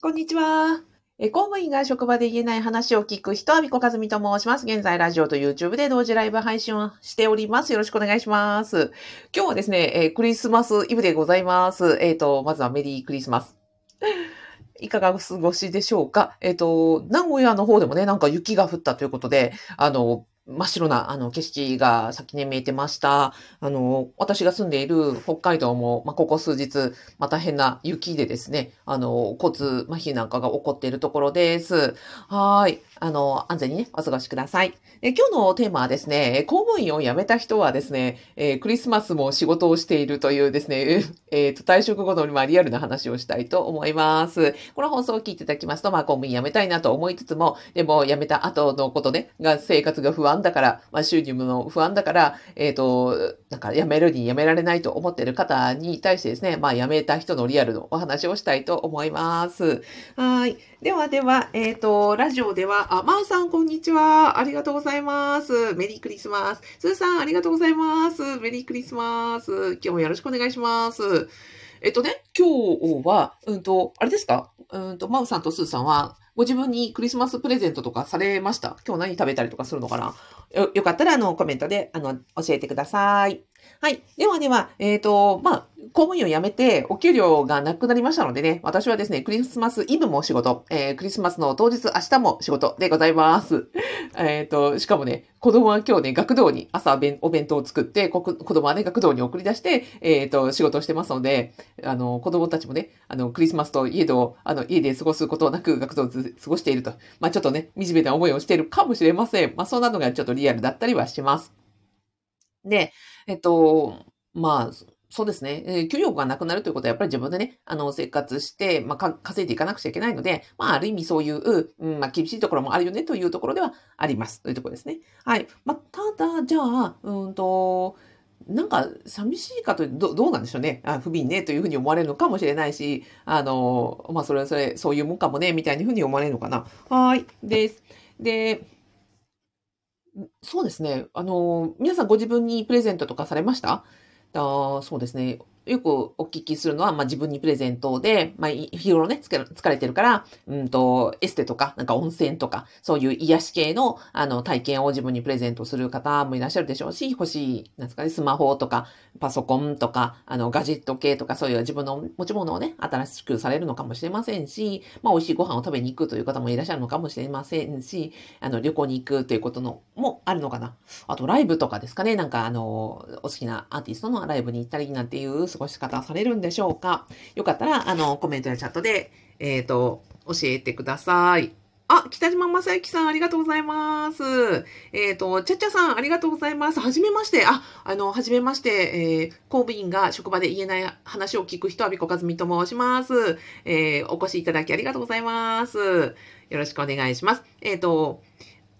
こんにちは。え公務員が職場で言えない話を聞く人、アビコカズミと申します。現在、ラジオと YouTube で同時ライブ配信をしております。よろしくお願いします。今日はですね、えクリスマスイブでございます。えっ、ー、と、まずはメリークリスマス。いかがお過ごしでしょうか？えっ、ー、と、名古屋の方でもね、なんか雪が降ったということで、あの、真っ白な、あの、景色が先に見えてました。あの、私が住んでいる北海道も、まあ、ここ数日、また変な雪でですね、あの、交通麻痺なんかが起こっているところです。はい。あの、安全にね、お過ごしください。で今日のテーマはですね、公務員を辞めた人はですね、えー、クリスマスも仕事をしているというですね、えっ、ー、と、退職後の、まあ、リアルな話をしたいと思います。この放送を聞いていただきますと、まあ、公務員辞めたいなと思いつつも、でも辞めた後のことね、が生活が不安だから、まあ、収入も不安だから、えっ、ー、と、なんか辞めるに辞められないと思っている方に対してですね、まあ、辞めた人のリアルのお話をしたいと思います。はい。ではでは、えっ、ー、と、ラジオでは、あ、まーさん、こんにちは。ありがとうございます。メリークリスマス。スーさん、ありがとうございます。メリークリスマス。今日もよろしくお願いします。えっとね、今日は、うんと、あれですか？うんと、マウさんとスーさんは、ご自分にクリスマスプレゼントとかされました？今日何食べたりとかするのかな？よ、よかったら、あの、コメントで、あの、教えてください。はい。ではでは、えっ、ー、と、まあ、公務員を辞めて、お給料がなくなりましたのでね、私はですね、クリスマスイブも仕事、えー、クリスマスの当日、明日も仕事でございます。えっと、しかもね、子供は今日ね、学童に朝お弁当を作って、子供はね、学童に送り出して、えっ、ー、と、仕事をしてますので、あの、子供たちもね、あの、クリスマスといえど、あの、家で過ごすことなく学童を過ごしていると。まあ、ちょっとね、惨めな思いをしているかもしれません。まあ、そんなのがちょっとリアルだったりはします。で、えっと、まあ、そうですね。えー、給料がなくなるということは、やっぱり自分でね、あの、生活して、まあ、稼いでいかなくちゃいけないので、まあ、ある意味そういう、うん、まあ、厳しいところもあるよね、というところではあります。というところですね。はい。まあ、ただ、じゃあ、うんと、なんか、寂しいかとど、どうなんでしょうね。あ不憫ね、というふうに思われるのかもしれないし、あの、まあ、それはそれ、そういうもんかもね、みたいなふうに思われるのかな。はい。です。で、そうですね。あの、皆さんご自分にプレゼントとかされました？あそうですね。よくお聞きするのは、まあ、自分にプレゼントで、まあ、日頃ね、疲れてるから、うんと、エステとか、なんか温泉とか、そういう癒し系の、あの、体験を自分にプレゼントする方もいらっしゃるでしょうし、欲しい、なんですかね、スマホとか、パソコンとか、あの、ガジェット系とか、そういう自分の持ち物をね、新しくされるのかもしれませんし、まあ、美味しいご飯を食べに行くという方もいらっしゃるのかもしれませんし、あの、旅行に行くということの、もあるのかな。あと、ライブとかですかね、なんか、あの、お好きなアーティストのライブに行ったりなんていう過ごし方されるんでしょうか？よかったら、あの、コメントやチャットで、えっ、ー、と、教えてください。あ、北島正幸さん、ありがとうございます。えっ、ー、と、ちゃっちゃさん、ありがとうございます。はじめまして。あ、あの、はじめまして。えー、公務員が職場で言えない話を聞く人、阿ビ子和美と申します。えー、お越しいただきありがとうございます。よろしくお願いします。えっ、ー、と、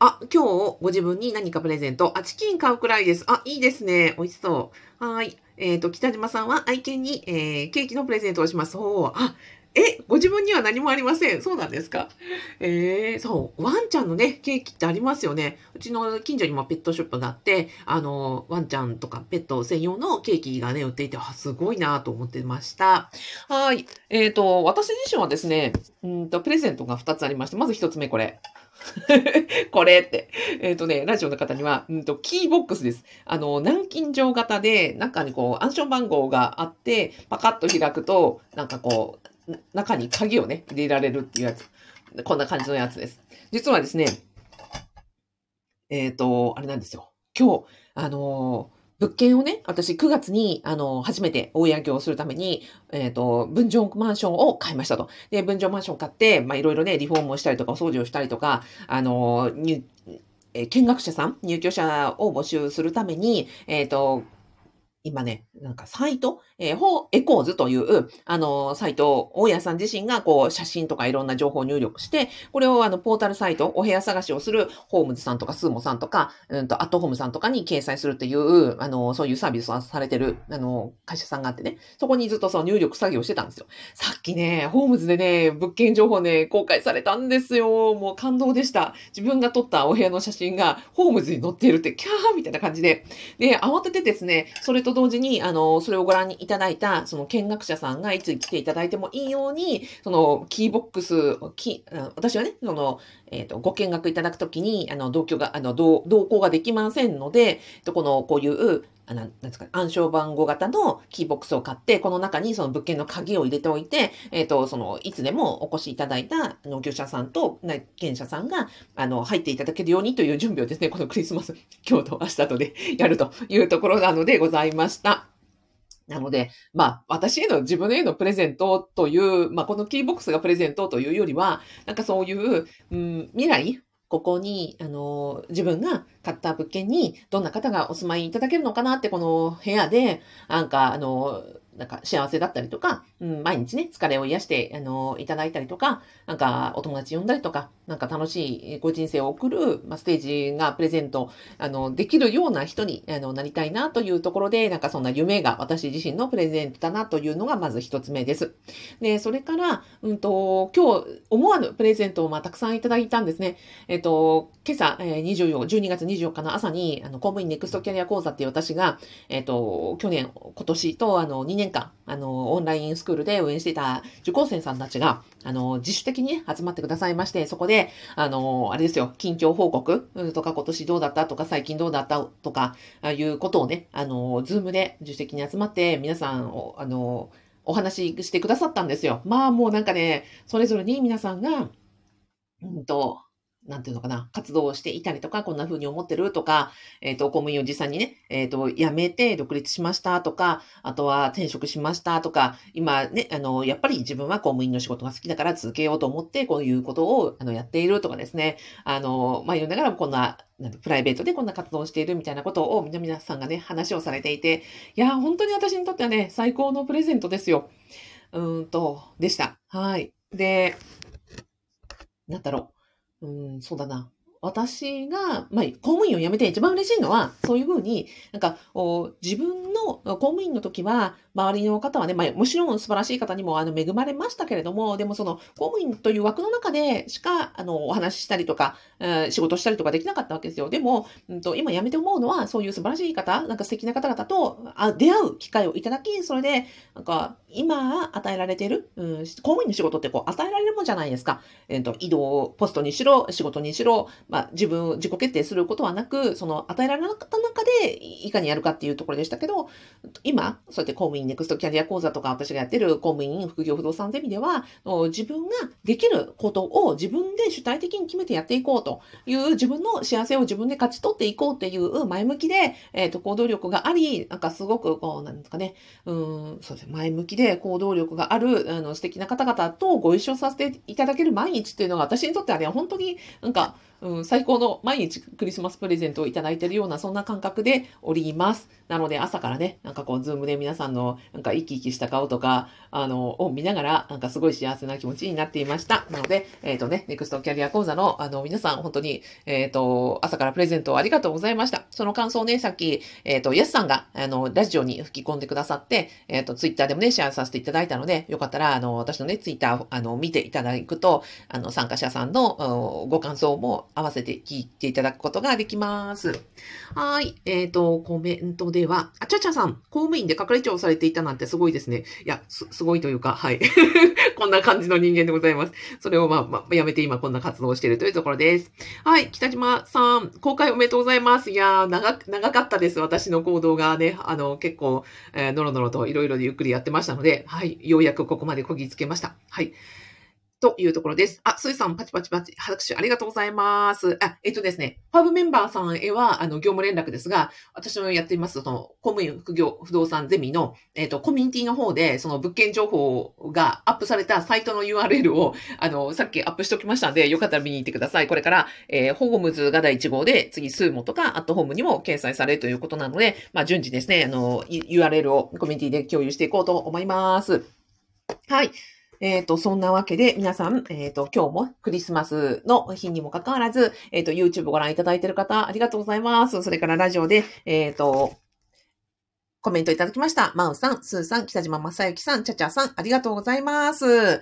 あ、今日ご自分に何かプレゼント。あ、チキン買うくらいです。あ、いいですね。美味しそう。はい。えっ、ー、と、北島さんは愛犬に、えー、ケーキのプレゼントをします。そう。あ、え、ご自分には何もありません。そうなんですか？えー、そう、ワンちゃんのね、ケーキってありますよね。うちの近所にもペットショップがあって、あの、ワンちゃんとかペット専用のケーキがね、売っていて、あ、すごいなと思ってました。はい。えっ、ー、と、私自身はですね、うんと、プレゼントが2つありまして、まず1つ目これ。これって。えっ、ー、とね、ラジオの方には、うんと、キーボックスです。あの、南京錠型で、中にこう、暗証番号があって、パカッと開くと、なんかこう、中に鍵をね、入れられるっていうやつ。こんな感じのやつです。実はですね、えっ、ー、と、あれなんですよ。今日、あのー物件をね、私9月に、あの、初めて大家業をするために、えっ、ー、と、分譲マンションを買いましたと。で、分譲マンションを買って、ま、いろいろね、リフォームをしたりとか、お掃除をしたりとか、あの、え見学者さん、入居者を募集するために、えっ、ー、と、今ね、なんかサイト、えー、ホーエコーズという、あの、サイト大家さん自身がこう、写真とかいろんな情報を入力して、これをあの、ポータルサイト、お部屋探しをするホームズさんとかスーモさんとか、うんと、アットホームさんとかに掲載するっていう、あの、そういうサービスをされてる、あの、会社さんがあってね、そこにずっとその入力作業してたんですよ。さっきね、ホームズでね、物件情報ね、公開されたんですよ。もう感動でした。自分が撮ったお部屋の写真が、ホームズに載っているって、キャーみたいな感じで。で、慌ててですね、それと同時に、あの、それをご覧いただいた、その見学者さんがいつ来ていただいてもいいように、その、キーボックス、キ私はね、その、えっ、ー、と、ご見学いただくときに、あの、同居が、あの、同行ができませんので、この、こういう、あなんですか、暗証番号型のキーボックスを買って、この中にその物件の鍵を入れておいて、えっ、ー、と、その、いつでもお越しいただいた農業者さんと内見者さんが、あの、入っていただけるようにという準備をですね、このクリスマス、今日と明日とで やるというところなのでございました。なので、まあ、私への、自分へのプレゼントという、まあ、このキーボックスがプレゼントというよりは、なんかそういう、うん、未来ここに、あの、自分が買った物件にどんな方がお住まいいただけるのかなって、この部屋で、なんか、あの、なんか幸せだったりとか、うん、毎日ね、疲れを癒して、あの、いただいたりとか、なんかお友達呼んだりとか、なんか楽しいご人生を送る、まあ、ステージがプレゼント、あの、できるような人に、あの、なりたいなというところで、なんかそんな夢が私自身のプレゼントだなというのがまず一つ目です。で、それから、うんと、今日思わぬプレゼントをまあたくさんいただいたんですね。えっと、今朝、えー、24、12月24日の朝に、あの、公務員ネクストキャリア講座っていう私が、えっと、去年、今年と、あの、2年年間、あの、オンラインスクールで運営していた受講生さんたちが、あの、自主的に、集まってくださいまして、そこで、あの、あれですよ、近況報告とか、今年どうだったとか、最近どうだったとか、ああいうことをね、あの、ズームで自主的に集まって、皆さんを、あの、お話ししてくださったんですよ。まあもうなんかね、それぞれに皆さんが、うんと、なんていうのかな、活動をしていたりとか、こんな風に思ってるとか、えっ、ー、と、公務員を実際にね、えっ、ー、と、辞めて独立しましたとか、あとは転職しましたとか、今ね、あの、やっぱり自分は公務員の仕事が好きだから続けようと思って、こういうことを、あの、やっているとかですね、あの、まあ、言いながらこんな、なんプライベートでこんな活動をしているみたいなことを皆さんがね、話をされていて、いや、本当に私にとってはね、最高のプレゼントですよ。うんと、でした。はい。で、なんだろう。うん、そうだな。私が、まあ、公務員を辞めて一番嬉しいのは、そういうふうに、なんか、自分の公務員の時は、周りの方はね、まあ、もちろん素晴らしい方にも、あの、恵まれましたけれども、でもその、公務員という枠の中でしか、あの、お話ししたりとか、仕事したりとかできなかったわけですよ。でも、うんと、今辞めて思うのは、そういう素晴らしい方、なんか素敵な方々とあ出会う機会をいただき、それで、なんか、今与えられている、うん、公務員の仕事ってこう、与えられるもんじゃないですか。えっ、ー、と、移動、ポストにしろ、仕事にしろ、まあ、自分を、自己決定することはなく、その、与えられなかった中で、いかにやるかっていうところでしたけど、今、そうやって公務員ネクストキャリア講座とか私がやってる公務員副業不動産ゼミでは、自分ができることを自分で主体的に決めてやっていこうという自分の幸せを自分で勝ち取っていこうっていう前向きで、えっ、ー、と、行動力があり、なんかすごく、こう、なんですかね、うん、そうですね、前向きで行動力がある、あの、素敵な方々とご一緒させていただける毎日っていうのが私にとってはね、本当になんか、うん、最高の毎日クリスマスプレゼントをいただいているような、そんな感覚でおります。なので朝からね、なんかこう、 Zoom で皆さんのなんか生き生きした顔とか、あの、を見ながら、なんかすごい幸せな気持ちになっていました。なので、えっ、ー、とね、ネクストキャリア講座の、あの、皆さん、本当に、えっ、ー、と、朝からプレゼントありがとうございました。その感想をね、さっき、えっ、ー、と、ヤスさんが、あの、ラジオに吹き込んでくださって、えっ、と、ツイッターでもね、シェアさせていただいたので、よかったら、あの、私のね、ツイッター、あの、見ていただくと、あの、参加者さんのご感想も合わせて聞いていただくことができます。はい。えっ、と、コメントでは、あちゃちゃさん、公務員で係長されていたなんてすごいですね。いや、す、すごいというか、はい。こんな感じの人間でございます。それをまあ、まあ、やめて今こんな活動をしているというところです。はい。北島さん、公開おめでとうございます。いやー、長、長かったです。私の行動がね、あの、結構、えー、のろのろといろいろゆっくりやってましたので、はい。ようやくここまでこぎつけました。はい。というところです。あ、スーさん、パチパチパチ、拍手ありがとうございます。あ、えっとですね、パブメンバーさんへは、あの、業務連絡ですが、私のやっています、その、公務員副業不動産ゼミの、えっと、コミュニティの方で、その物件情報がアップされたサイトの URL を、あの、さっきアップしておきましたので、よかったら見に行ってください。これから、えー、ホームズが第1号で、次、スーモとか、アットホームにも掲載されるということなので、まあ、順次ですね、あの、URL をコミュニティで共有していこうと思います。はい。えっ、ー、と、そんなわけで、皆さん、えっ、ー、と、今日もクリスマスの日にもかかわらず、えっ、ー、と、YouTube ご覧いただいている方、ありがとうございます。それからラジオで、えっ、と、コメントいただきました。マウさん、スーさん、北島正幸さん、チャチャさん、ありがとうございます。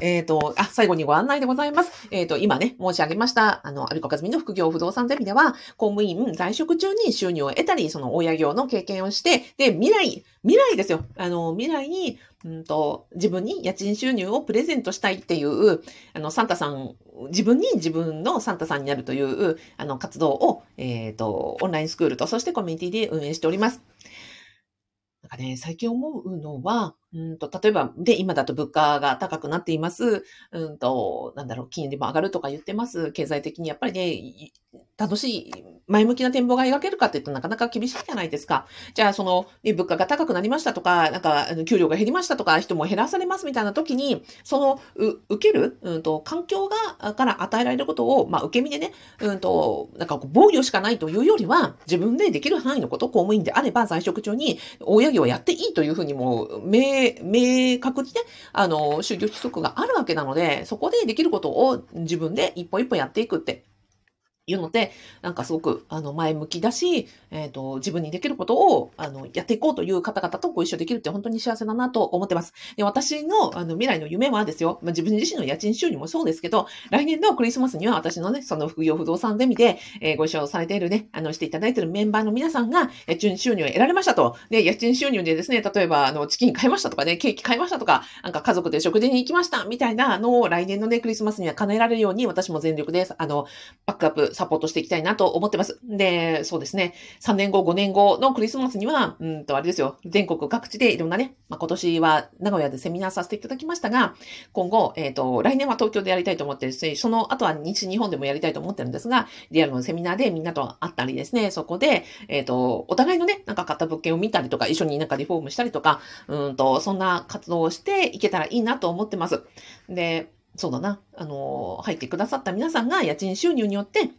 えっ、と、あ、最後にご案内でございます。えっ、と、今ね、申し上げました、あの、アビコカズミの副業不動産ゼミでは、公務員在職中に収入を得たり、その親業の経験をして、で、未来、未来ですよ。あの、未来に、うんと、自分に家賃収入をプレゼントしたいっていう、あの、サンタさん、自分に自分のサンタさんになるという、あの、活動を、えっ、と、オンラインスクールと、そしてコミュニティで運営しております。なんかね、最近思うのは、うんと、例えば、で、今だと物価が高くなっています。うんと、なんだろう、金利も上がるとか言ってます。経済的にやっぱりね、楽しい、前向きな展望が描けるかって言うとなかなか厳しいじゃないですか。じゃあ、その、ね物価が高くなりましたとか、なんか、給料が減りましたとか、人も減らされますみたいな時に、その、う受ける、うんと、環境が、から与えられることを、まあ、受け身でね、うんと、なんか防御しかないというよりは、自分でできる範囲のこと、公務員であれば、在職中に、大家業をやっていいというふうにもう、明、明確にね、あの、就業規則があるわけなので、そこでできることを自分で一歩一歩やっていくって。いうので、なんかすごく、あの、前向きだし、えっ、と、自分にできることを、あの、やっていこうという方々とご一緒できるって本当に幸せだなと思ってます。で、私の、あの、未来の夢はですよ、まあ、自分自身の家賃収入もそうですけど、来年のクリスマスには私のね、その副業不動産ゼミで、えーご一緒されているね、あの、していただいているメンバーの皆さんが、家賃収入を得られましたと。で、家賃収入でですね、例えば、あの、チキン買いましたとかね、ケーキ買いましたとか、なんか家族で食事に行きましたみたいなのを来年のね、クリスマスには叶えられるように、私も全力で、あの、バックアップ、サポートしていきたいなと思ってます。で、そうですね、3年後、5年後のクリスマスには、うんと、あれですよ、全国各地でいろんなね、まあ、今年は名古屋でセミナーさせていただきましたが、今後、えっ、と、来年は東京でやりたいと思ってるし、その後は西日本でもやりたいと思ってるんですが、リアルのセミナーでみんなと会ったりですね、そこで、えっ、と、お互いのね、なんか買った物件を見たりとか、一緒になんかリフォームしたりとか、うんと、そんな活動をしていけたらいいなと思ってます。で、そうだな、あの、入ってくださった皆さんが家賃収入によって、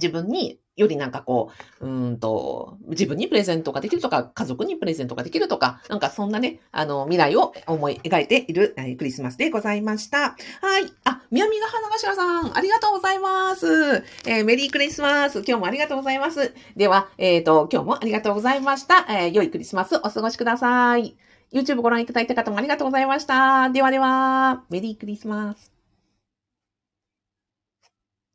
自分によりなんかこう、うーんと、自分にプレゼントができるとか、家族にプレゼントができるとか、なんかそんなね、あの、未来を思い描いている、えクリスマスでございました。はい。あ、宮見が花頭さん、ありがとうございます。えーメリークリスマス。今日もありがとうございます。では、えっ、と、今日もありがとうございました。えー良いクリスマスお過ごしください。YouTube ご覧いただいた方もありがとうございました。ではでは、メリークリスマス。